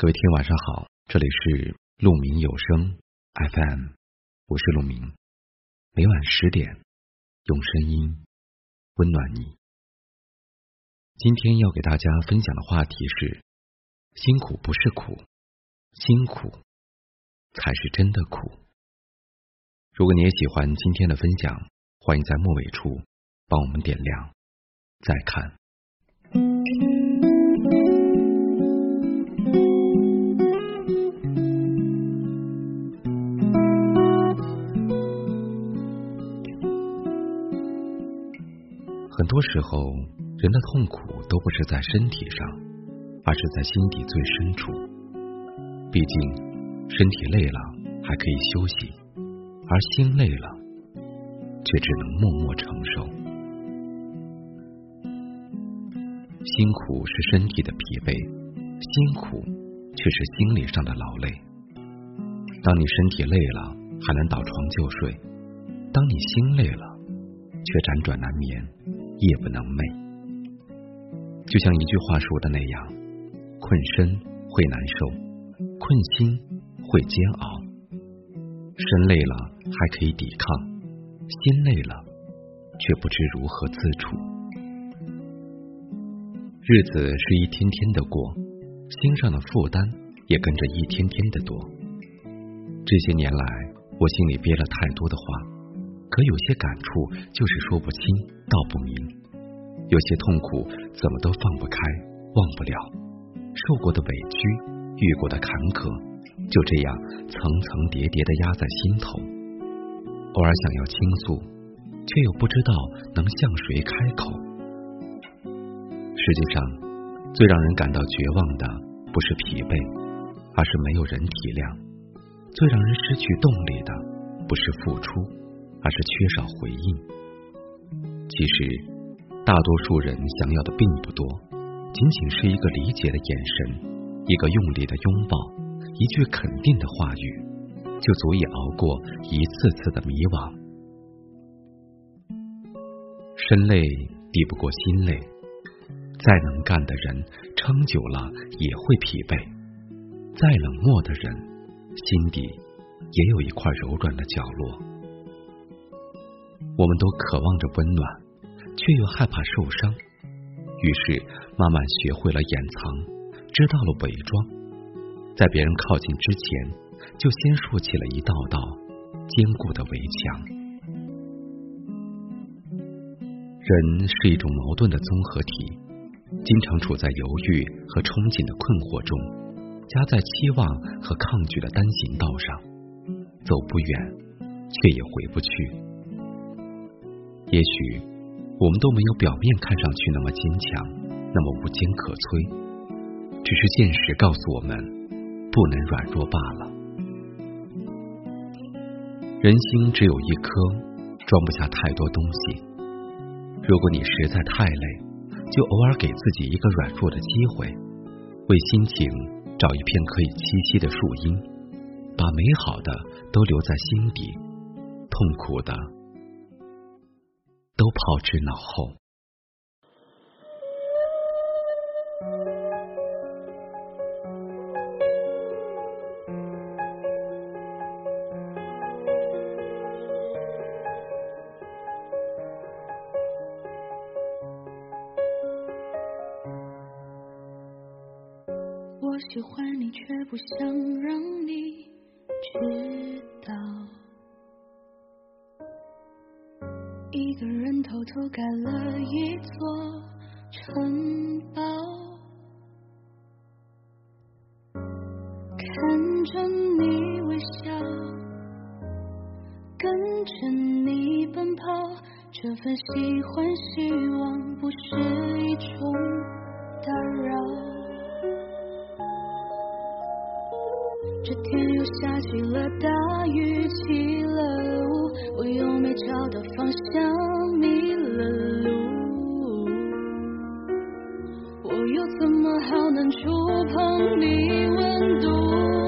各位听晚上好，这里是鹿鸣有声 FM，我是鹿鸣，每晚十点用声音温暖你。今天要给大家分享的话题是：辛苦不是苦，辛苦才是真的苦。如果你也喜欢今天的分享，欢迎在末尾处帮我们点亮再看。很多时候，人的痛苦都不是在身体上，而是在心底最深处。毕竟，身体累了还可以休息，而心累了，却只能默默承受。辛苦是身体的疲惫，辛苦却是心理上的劳累。当你身体累了，还能倒床就睡；当你心累了，却辗转难眠。夜不能寐，就像一句话说的那样：困身会难受，困心会煎熬。身累了还可以抵抗，心累了却不知如何自处。日子是一天天的过，心上的负担也跟着一天天的多。这些年来，我心里憋了太多的话。可有些感触就是说不清道不明，有些痛苦怎么都放不开忘不了，受过的委屈遇过的坎坷就这样层层叠叠的压在心头，偶尔想要倾诉，却又不知道能向谁开口。实际上，最让人感到绝望的不是疲惫，而是没有人体谅；最让人失去动力的不是付出。而是缺少回应。其实，大多数人想要的并不多，仅仅是一个理解的眼神，一个用力的拥抱，一句肯定的话语，就足以熬过一次次的迷惘。身累抵不过心累，再能干的人撑久了也会疲惫；再冷漠的人，心底也有一块柔软的角落。我们都渴望着温暖，却又害怕受伤，于是慢慢学会了掩藏，知道了伪装，在别人靠近之前，就先竖起了一道道坚固的围墙。人是一种矛盾的综合体，经常处在犹豫和憧憬的困惑中，夹在期望和抗拒的单行道上，走不远，却也回不去。也许我们都没有表面看上去那么坚强，那么无坚可摧，只是现实告诉我们不能软弱罢了。人心只有一颗，装不下太多东西。如果你实在太累，就偶尔给自己一个软弱的机会，为心情找一片可以栖息的树荫，把美好的都留在心底，痛苦的。都抛之脑后。我喜欢你，却不想让你知道。一个人偷偷盖了一座城堡，看着你微笑，跟着你奔跑，这份喜欢希望不是一种打扰。这天又下起了大雨起了雾我又没找到方向迷了路。我又怎么好能触碰你温度？